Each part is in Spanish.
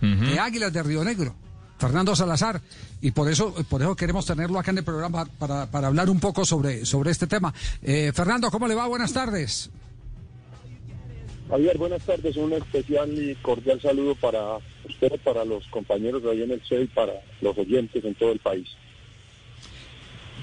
de Águilas de Río Negro. Fernando Salazar, y por eso, por eso queremos tenerlo acá en el programa para, para hablar un poco sobre, sobre este tema. Eh, Fernando, ¿cómo le va? Buenas tardes. Javier, buenas tardes. Un especial y cordial saludo para usted, para los compañeros de ahí en el CEI, y para los oyentes en todo el país.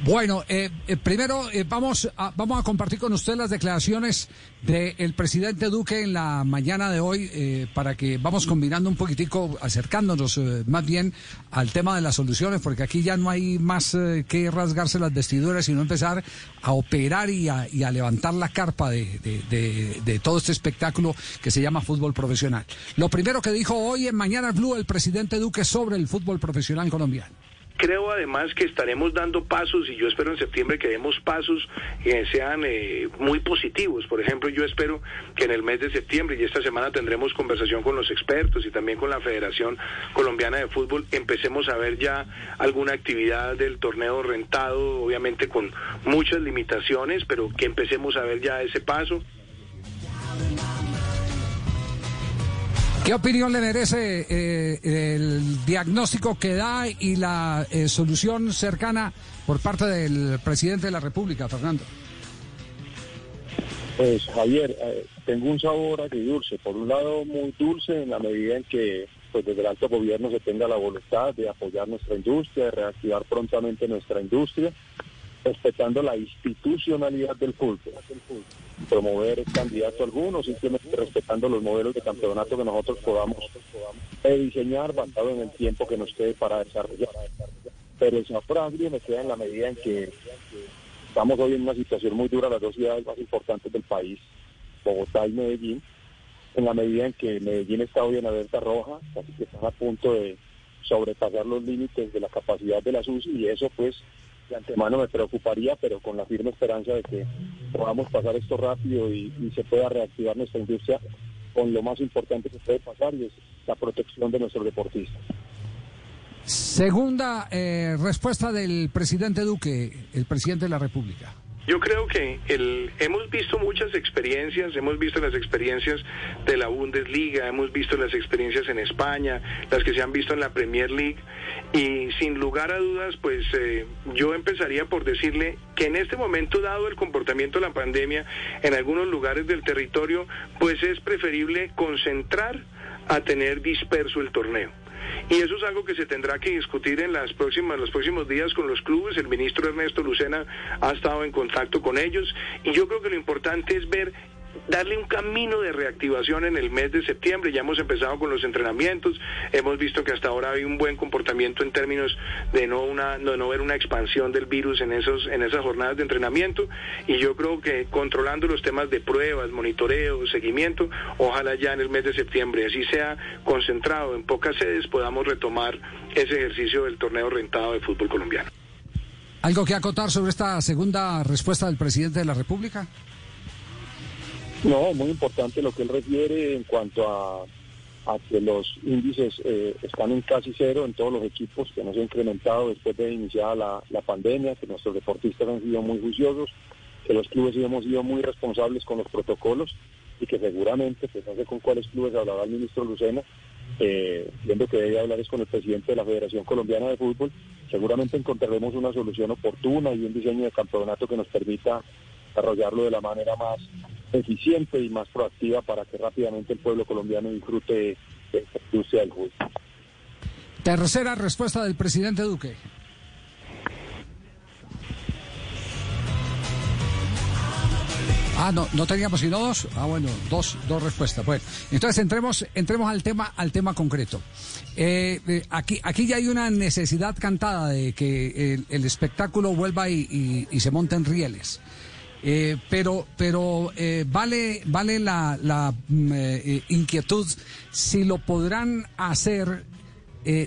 Bueno, eh, eh, primero eh, vamos, a, vamos a compartir con usted las declaraciones del presidente Duque en la mañana de hoy para que vamos combinando un poquitico, acercándonos más bien al tema de las soluciones, porque aquí ya no hay más que rasgarse las vestiduras, sino empezar a operar y a, y a levantar la carpa de, de, de, todo este espectáculo que se llama fútbol profesional. Lo primero que dijo hoy en Mañana Blue el presidente Duque sobre el fútbol profesional colombiano. Creo además que estaremos dando pasos y yo espero en septiembre que demos pasos que sean eh, muy positivos. Por ejemplo, yo espero que en el mes de septiembre y esta semana tendremos conversación con los expertos y también con la Federación Colombiana de Fútbol, empecemos a ver ya alguna actividad del torneo rentado, obviamente con muchas limitaciones, pero que empecemos a ver ya ese paso. ¿Qué opinión le merece eh, el diagnóstico que da y la eh, solución cercana por parte del presidente de la República, Fernando? Pues Javier, eh, tengo un sabor agridulce. Por un lado, muy dulce en la medida en que pues desde el alto gobierno se tenga la voluntad de apoyar nuestra industria, de reactivar prontamente nuestra industria, respetando la institucionalidad del fútbol promover candidato alguno, simplemente respetando los modelos de campeonato que nosotros podamos diseñar basado en el tiempo que nos quede para desarrollar. Pero el semáforo me queda en la medida en que estamos hoy en una situación muy dura, las dos ciudades más importantes del país, Bogotá y Medellín, en la medida en que Medellín está hoy en alerta roja, así que están a punto de sobrepasar los límites de la capacidad de la SUS y eso pues de antemano me preocuparía, pero con la firme esperanza de que podamos pasar esto rápido y, se pueda reactivar nuestra industria con lo más importante que puede pasar y es la protección de nuestros deportistas. Segunda eh, respuesta del presidente Duque, el presidente de la República. Yo creo que el, hemos visto muchas experiencias, hemos visto las experiencias de la Bundesliga, hemos visto las experiencias en España, las que se han visto en la Premier League y sin lugar a dudas, pues eh, yo empezaría por decirle que en este momento, dado el comportamiento de la pandemia en algunos lugares del territorio, pues es preferible concentrar a tener disperso el torneo. Y eso es algo que se tendrá que discutir en las próximas, los próximos días con los clubes. El ministro Ernesto Lucena ha estado en contacto con ellos y yo creo que lo importante es ver darle un camino de reactivación en el mes de septiembre. Ya hemos empezado con los entrenamientos, hemos visto que hasta ahora hay un buen comportamiento en términos de no una de no ver una expansión del virus en esos en esas jornadas de entrenamiento y yo creo que controlando los temas de pruebas, monitoreo, seguimiento, ojalá ya en el mes de septiembre así sea concentrado en pocas sedes podamos retomar ese ejercicio del torneo rentado de fútbol colombiano. ¿Algo que acotar sobre esta segunda respuesta del presidente de la República? No, muy importante lo que él refiere en cuanto a, que los índices eh, están en casi cero en todos los equipos, que no se incrementado después de iniciada la, pandemia, que nuestros deportistas han sido muy juiciosos, que los clubes hemos sido muy responsables con los protocolos y que seguramente, pues no sé con cuáles clubes hablaba el ministro Lucena, eh, viendo que debe hablar con el presidente de la Federación Colombiana de Fútbol, seguramente encontraremos una solución oportuna y un diseño de campeonato que nos permita desarrollarlo de la manera más eficiente y más proactiva para que rápidamente el pueblo colombiano disfrute de esta industria del fútbol. Tercera respuesta del presidente Duque. Ah, no, no teníamos sino dos. Ah, bueno, dos, dos respuestas. Bueno, entonces entremos, entremos al tema, al tema concreto. Eh, eh, aquí, aquí ya hay una necesidad cantada de que el, espectáculo vuelva y, y se monte en rieles. Eh, pero pero eh, vale, vale la, la mm, eh, inquietud si lo podrán hacer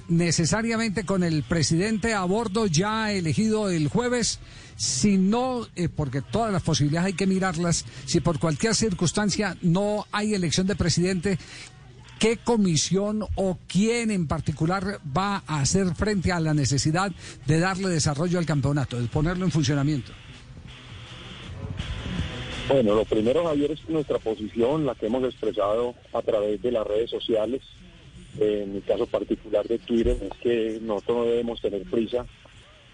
necesariamente con el presidente a bordo ya elegido el jueves, si no, porque todas las posibilidades hay que mirarlas, si por cualquier circunstancia no hay elección de presidente, ¿qué comisión o quién en particular va a hacer frente a la necesidad de darle desarrollo al campeonato, de ponerlo en funcionamiento? Bueno, lo primero, Javier, es nuestra posición, la que hemos expresado a través de las redes sociales, en mi caso particular de Twitter, es que nosotros no debemos tener prisa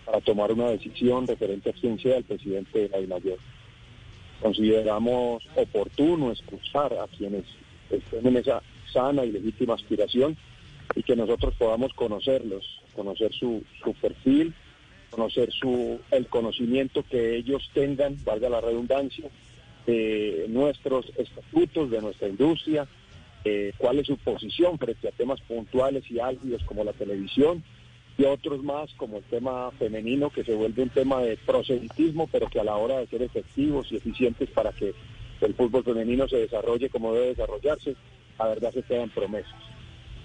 para tomar una decisión referente a quién sea presidente de la DIMAYOR. Consideramos oportuno escuchar a quienes estén en esa sana y legítima aspiración y que nosotros podamos conocerlos, conocer su, su perfil, conocer su, el conocimiento que ellos tengan, valga la redundancia, de nuestros estatutos, de nuestra industria, eh, cuál es su posición frente a temas puntuales y álgidos como la televisión y otros más como el tema femenino que se vuelve un tema de proselitismo, pero que a la hora de ser efectivos y eficientes para que el fútbol femenino se desarrolle como debe desarrollarse, la verdad se quedan promesas.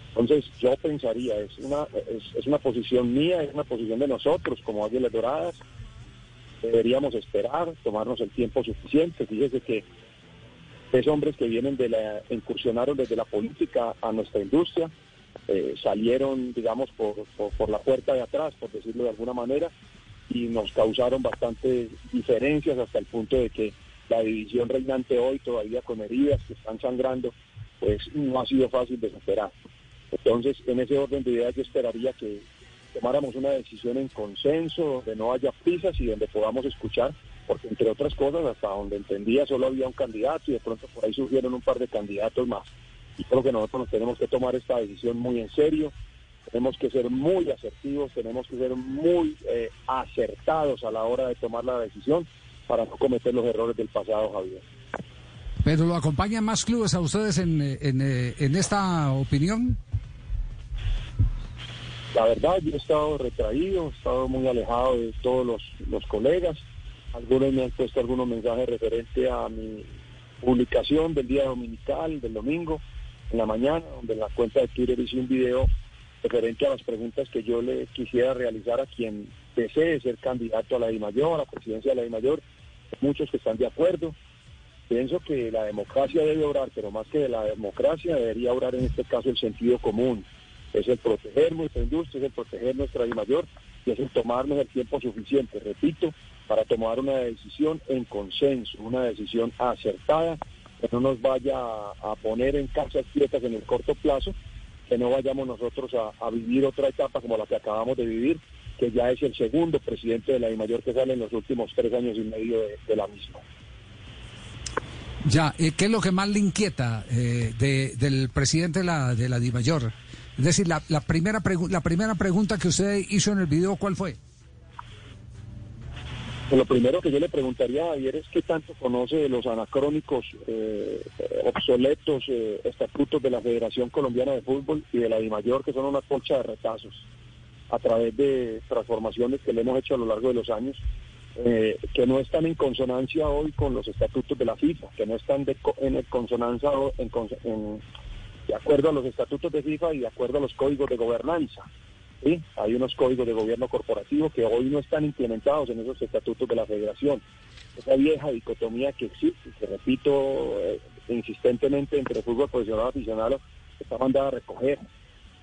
Entonces yo pensaría, es una, es, una posición mía, es una posición de nosotros como Águilas Doradas, deberíamos esperar, tomarnos el tiempo suficiente. Fíjese que es hombres que vienen de la, incursionaron desde la política a nuestra industria, eh, salieron, digamos, por, por, la puerta de atrás, por decirlo de alguna manera, y nos causaron bastantes diferencias hasta el punto de que la división reinante hoy, todavía con heridas que están sangrando, pues no ha sido fácil de superar. Entonces, en ese orden de ideas yo esperaría que tomáramos una decisión en consenso, donde no haya prisas y donde podamos escuchar, porque entre otras cosas, hasta donde entendía solo había un candidato y de pronto por ahí surgieron un par de candidatos más. Y creo que nosotros nos tenemos que tomar esta decisión muy en serio, tenemos que ser muy asertivos, tenemos que ser muy eh, acertados a la hora de tomar la decisión para no cometer los errores del pasado, Javier. ¿Pero lo acompañan más clubes a ustedes en, en, eh, en esta opinión? La verdad, yo he estado retraído, he estado muy alejado de todos los, los colegas. Algunos me han puesto algunos mensajes referentes a mi publicación del día dominical, del domingo, en la mañana, donde en la cuenta de Twitter hice un video referente a las preguntas que yo le quisiera realizar a quien desee ser candidato a la DIMAYOR, a la presidencia de la DIMAYOR. Muchos que están de acuerdo. Pienso que la democracia debe obrar, pero más que de la democracia debería obrar en este caso el sentido común es el proteger nuestra industria, es el proteger nuestra mayor y es el tomarnos el tiempo suficiente, repito, para tomar una decisión en consenso, una decisión acertada, que no nos vaya a, poner en casas quietas en el corto plazo, que no vayamos nosotros a, vivir otra etapa como la que acabamos de vivir, que ya es el segundo presidente de la DIMAYOR que sale en los últimos tres años y medio de, la misma. Ya, ¿qué es lo que más le inquieta eh, del presidente de la, de la DIMAYOR? Es decir, la, la primera, la primera pregunta que usted hizo en el video, ¿cuál fue? Lo primero que yo le preguntaría a Javier es qué tanto conoce de los anacrónicos, eh, obsoletos eh, estatutos de la Federación Colombiana de Fútbol y de la DIMAYOR, que son una colcha de retazos, a través de transformaciones que le hemos hecho a lo largo de los años, eh, que no están en consonancia hoy con los estatutos de la FIFA, que no están en consonancia en, en, de acuerdo a los estatutos de FIFA y de acuerdo a los códigos de gobernanza. ¿sí? Hay unos códigos de gobierno corporativo que hoy no están implementados en esos estatutos de la federación. Esa vieja dicotomía que existe, que repito eh, insistentemente entre fútbol profesional y aficionado, está mandada a recoger.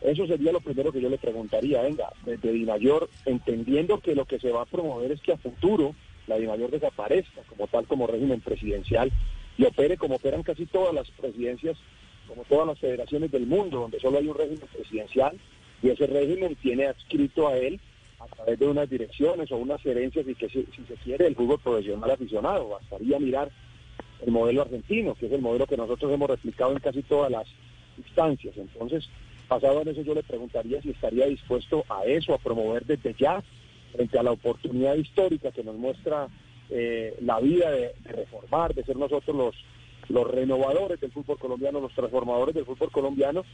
Eso sería lo primero que yo le preguntaría, venga, desde Dimayor, entendiendo que lo que se va a promover es que a futuro la Dimayor desaparezca como tal como régimen presidencial y opere como operan casi todas las presidencias como todas las federaciones del mundo, donde solo hay un régimen presidencial y ese régimen tiene adscrito a él a través de unas direcciones o unas herencias y que si, se quiere el fútbol profesional aficionado. Bastaría mirar el modelo argentino, que es el modelo que nosotros hemos replicado en casi todas las instancias. Entonces, basado en eso, yo le preguntaría si estaría dispuesto a eso, a promover desde ya, frente a la oportunidad histórica que nos muestra eh, la vida de reformar, de ser nosotros los los renovadores del fútbol colombiano, los transformadores del fútbol colombiano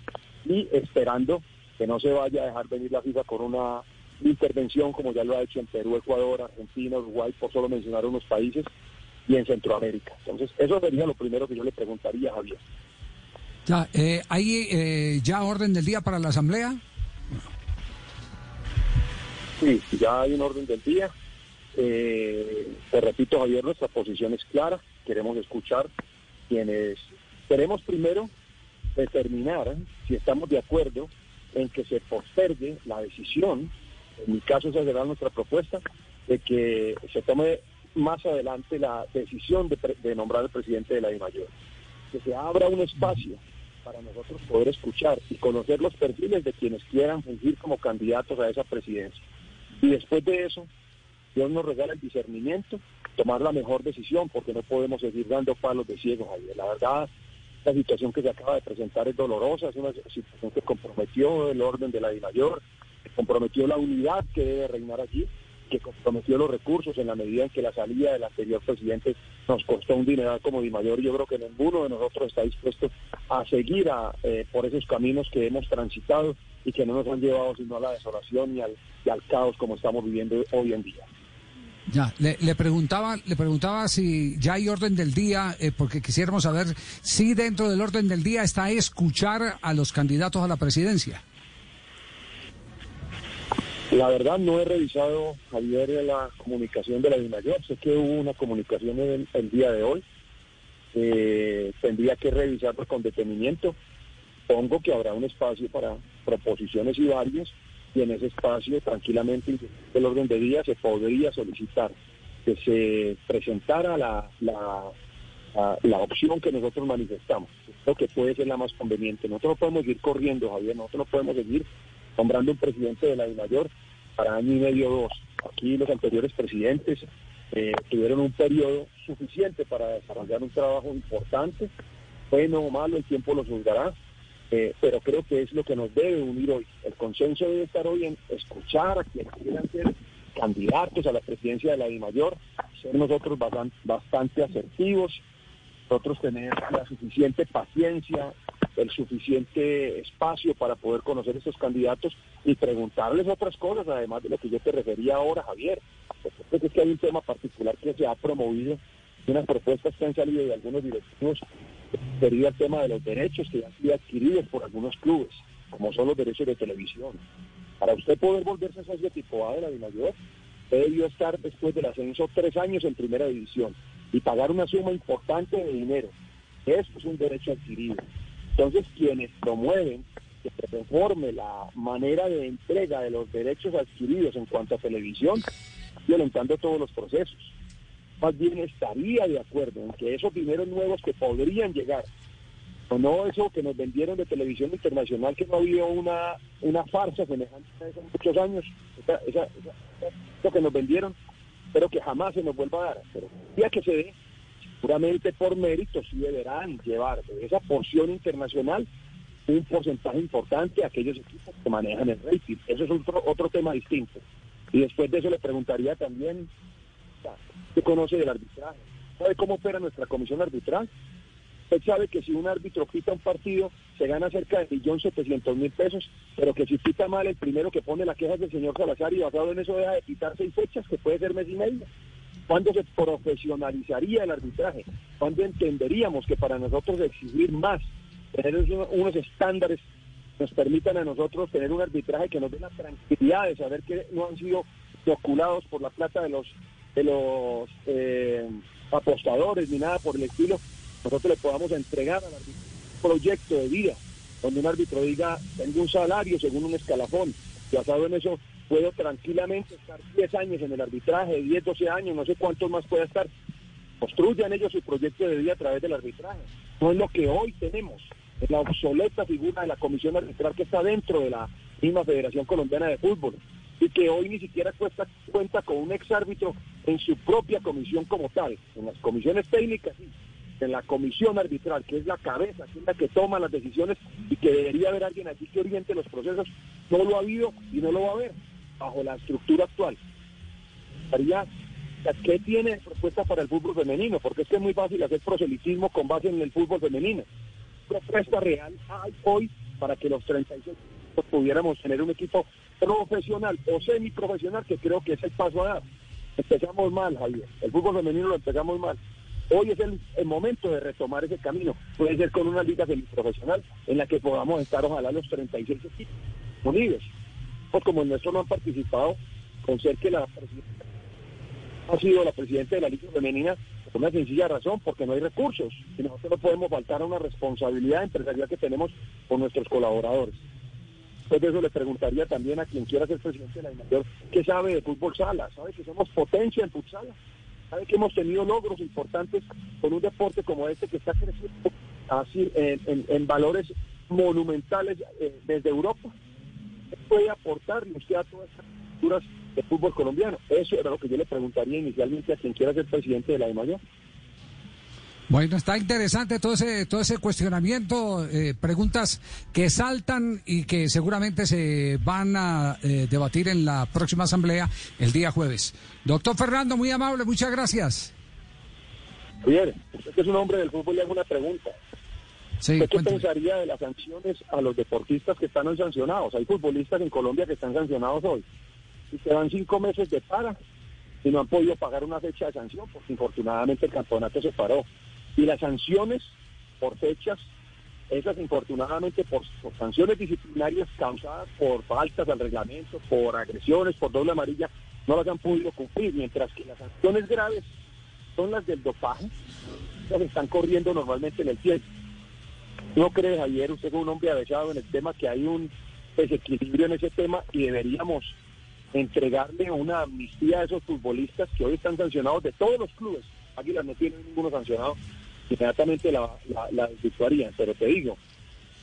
y esperando que no se vaya a dejar venir la FIFA con una intervención como ya lo ha hecho en Perú, Ecuador, Argentina, Uruguay, por solo mencionar unos países, y en Centroamérica. Entonces, eso sería lo primero que yo le preguntaría Javier. Ya, eh, ¿Hay eh, ya orden del día para la Asamblea? Sí, ya hay un orden del día. Eh, te repito, Javier, nuestra posición es clara. Queremos escuchar quienes queremos primero determinar si estamos de acuerdo en que se postergue la decisión, en mi caso esa será nuestra propuesta, de que se tome más adelante la decisión de, nombrar al presidente de la DIMAYOR, que se abra un espacio para nosotros poder escuchar y conocer los perfiles de quienes quieran fungir como candidatos a esa presidencia. Y después de eso, Dios nos regala el discernimiento, tomar la mejor decisión, porque no podemos seguir dando palos de ciego, Javier. La verdad, la situación que se acaba de presentar es dolorosa, es una situación que comprometió el orden de la mayor, comprometió la unidad que debe reinar allí, que comprometió los recursos en la medida en que la salida del anterior presidente nos costó un dineral como Di Mayor. Yo creo que ninguno de nosotros está dispuesto a seguir eh, por esos caminos que hemos transitado y que no nos han llevado sino a la desolación y y al caos como estamos viviendo hoy en día. Ya, le, preguntaba, le preguntaba si ya hay orden del día, eh, porque quisiéramos saber si dentro del orden del día está escuchar a los candidatos a la presidencia. La verdad no he revisado, Javier, la comunicación de la DIMAYOR. Sé que hubo una comunicación en el, día de hoy. Eh, tendría que revisarlo con detenimiento. Pongo que habrá un espacio para proposiciones y varios y en ese espacio tranquilamente el orden de día se podría solicitar que se presentara la, la, la, opción que nosotros manifestamos. Creo que puede ser la más conveniente. Nosotros no podemos ir corriendo, Javier, nosotros no podemos seguir nombrando un presidente de la mayor para año y medio o dos. Aquí los anteriores presidentes eh, tuvieron un periodo suficiente para desarrollar un trabajo importante. Bueno o malo, el tiempo lo juzgará, eh, pero creo que es lo que nos debe unir hoy. El consenso debe estar hoy en escuchar a quienes quieran ser candidatos a la presidencia de la DIMAYOR, ser nosotros bastante asertivos, nosotros tener la suficiente paciencia, el suficiente espacio para poder conocer estos candidatos y preguntarles otras cosas, además de lo que yo te refería ahora, Javier. Porque es que hay un tema particular que se ha promovido, unas propuestas que han salido de algunos directivos, sería el tema de los derechos que han sido adquiridos por algunos clubes, como son los derechos de televisión. Para usted poder volverse socio tipo A de la Dimayor, debió estar después del ascenso tres años en primera división y pagar una suma importante de dinero. Eso es un derecho adquirido. Entonces, quienes promueven que se reforme la manera de entrega de los derechos adquiridos en cuanto a televisión, violentando todos los procesos. Más bien estaría de acuerdo en que esos dineros nuevos que podrían llegar, o no eso que nos vendieron de televisión internacional, que no había una, una farsa semejante a hace muchos años, lo que nos vendieron, pero que jamás se nos vuelva a dar. Pero ya que se dé, seguramente por mérito sí deberán llevar de esa porción internacional un porcentaje importante a aquellos equipos que manejan el rating. Eso es otro, otro tema distinto. Y después de eso le preguntaría también, ¿qué conoce del arbitraje? ¿Sabe cómo opera nuestra comisión arbitral? Usted sabe que si un árbitro quita un partido, se gana cerca de 1.700.000 pesos, pero que si quita mal, el primero que pone la queja es el señor Salazar y basado en eso deja de quitar seis fechas, que puede ser mes y medio. ¿Cuándo se profesionalizaría el arbitraje? ¿Cuándo entenderíamos que para nosotros exigir más, tener unos estándares nos permitan a nosotros tener un arbitraje que nos dé la tranquilidad de saber que no han sido oculados por la plata de los de los eh, apostadores ni nada por el estilo, nosotros le podamos entregar al árbitro un proyecto de vida, donde un árbitro diga, tengo un salario según un escalafón, basado en eso puedo tranquilamente estar 10 años en el arbitraje, 10, 12 años, no sé cuántos más pueda estar. Construyan ellos su proyecto de vida a través del arbitraje. No es lo que hoy tenemos, es la obsoleta figura de la comisión arbitral que está dentro de la misma Federación Colombiana de Fútbol y que hoy ni siquiera cuesta, cuenta con un exárbitro en su propia comisión como tal, en las comisiones técnicas sí, en la comisión arbitral, que es la cabeza, que es la que toma las decisiones y que debería haber alguien aquí que oriente los procesos, no lo ha habido y no lo va a haber bajo la estructura actual. ¿Qué tiene propuesta para el fútbol femenino? Porque es que es muy fácil hacer proselitismo con base en el fútbol femenino. Propuesta real hay hoy para que los 36 pudiéramos tener un equipo profesional o semiprofesional, que creo que es el paso a dar. Empezamos mal, Javier. El fútbol femenino lo empezamos mal. Hoy es el, momento de retomar ese camino. Puede ser con una liga semiprofesional en la que podamos estar, ojalá, los 36 equipos unidos pues como en nuestro no han participado, con ser que la presidenta ha sido la presidenta de la Liga Femenina por una sencilla razón, porque no hay recursos y nosotros no podemos faltar a una responsabilidad empresarial que tenemos con nuestros colaboradores. Después de eso le preguntaría también a quien quiera ser presidente de la mayor ¿qué sabe de fútbol sala? ¿Sabe que somos potencia en futsal? ¿Sabe que hemos tenido logros importantes con un deporte como este que está creciendo así en, valores monumentales eh, desde Europa. puede aportarle usted a todas estas culturas de fútbol colombiano? Eso era lo que yo le preguntaría inicialmente a quien quiera ser presidente de la de Mayor. Bueno, está interesante todo ese, todo ese cuestionamiento, eh, preguntas que saltan y que seguramente se van a eh, debatir en la próxima asamblea el día jueves. Doctor Fernando, muy amable, muchas gracias. Bien, usted que es un hombre del fútbol le hago una pregunta. ¿Qué pensaría de las sanciones a los deportistas que están hoy sancionados? Hay futbolistas en Colombia que están sancionados hoy y se dan cinco meses de para y no han podido pagar una fecha de sanción porque infortunadamente el campeonato se paró. Y las sanciones por fechas, esas infortunadamente por, sanciones disciplinarias causadas por faltas al reglamento, por agresiones, por doble amarilla, no las han podido cumplir, mientras que las sanciones graves son las del dopaje, las están corriendo normalmente en el tiempo. ¿No cree, Javier, usted es un hombre avesado en el tema, que hay un desequilibrio en ese tema y deberíamos entregarle una amnistía a esos futbolistas que hoy están sancionados de todos los clubes? Águilas no tiene ninguno sancionado, inmediatamente la, la, Pero te digo,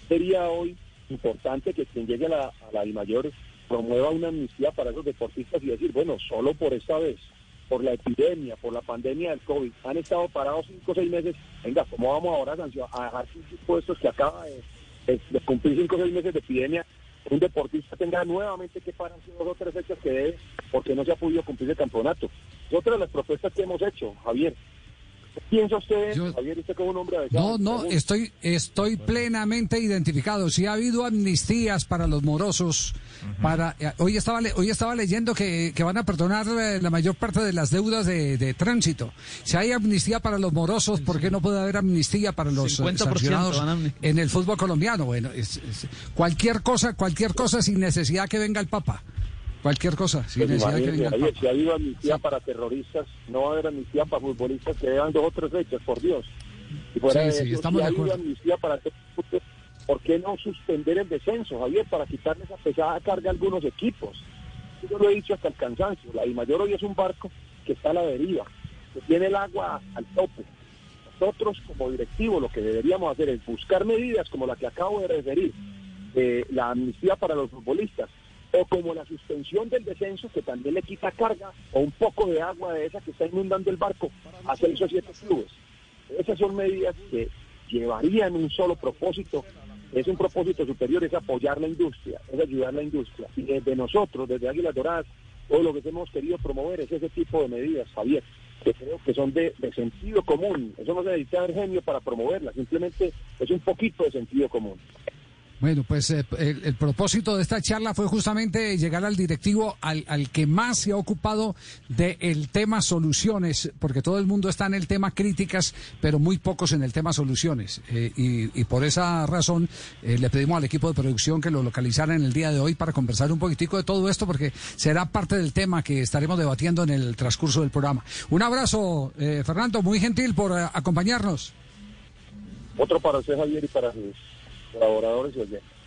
sería hoy importante que quien llegue a la, a la mayor promueva una amnistía para esos deportistas y decir, bueno, solo por esta vez, por la epidemia, por la pandemia del COVID, han estado parados cinco o seis meses. Venga, ¿cómo vamos ahora a dejar sus puestos que acaba de, cumplir cinco o seis meses de epidemia? Un deportista tenga nuevamente que parar dos o tres fechas que debe porque no se ha podido cumplir el campeonato. Otra de las propuestas que hemos hecho, Javier piensa usted, Javier, usted como un hombre No, no, estoy, estoy plenamente identificado. Si ha habido amnistías para los morosos, para eh, hoy estaba hoy estaba leyendo que, van a perdonar eh, la mayor parte de las deudas de, tránsito. Si hay amnistía para los morosos, ¿por qué no puede haber amnistía para los eh, sancionados en el fútbol colombiano? Bueno, cualquier cosa, cualquier cosa sin necesidad que venga el Papa. Cualquier cosa, pues necesidad que venga Si ha habido amnistía para terroristas, no va a haber amnistía para futbolistas que llevan dos o tres fechas, por Dios. Y fuera de eso, si ha habido amnistía para ¿por qué no suspender el descenso, Javier, para quitarle esa pesada carga a algunos equipos? Yo lo he dicho hasta el cansancio. La I Mayor hoy es un barco que está a la deriva, que tiene el agua al tope. Nosotros, como directivos, lo que deberíamos hacer es buscar medidas como la que acabo de referir, eh, la amnistía para los futbolistas, o como la suspensión del descenso, que también le quita carga, o un poco de agua de esa que está inundando el barco a seis o siete clubes. Esas son medidas que llevarían un solo propósito, es un propósito superior, es apoyar la industria, es ayudar la industria. Y desde nosotros, desde Águilas Doradas, todo lo que hemos querido promover es ese tipo de medidas, Javier, que creo que son de, sentido común. Eso no se necesita genio para promoverlas, simplemente es un poquito de sentido común. Bueno, pues eh, el, propósito de esta charla fue justamente llegar al directivo al, al que más se ha ocupado del tema soluciones, porque todo el mundo está en el tema críticas, pero muy pocos en el tema soluciones. Eh, y, por esa razón eh, le pedimos al equipo de producción que lo localizara en el día de hoy para conversar un poquitico de todo esto, porque será parte del tema que estaremos debatiendo en el transcurso del programa. Un abrazo, Fernando, muy gentil por acompañarnos. Otro para usted, Javier, y para sus colaboradores y oyentes.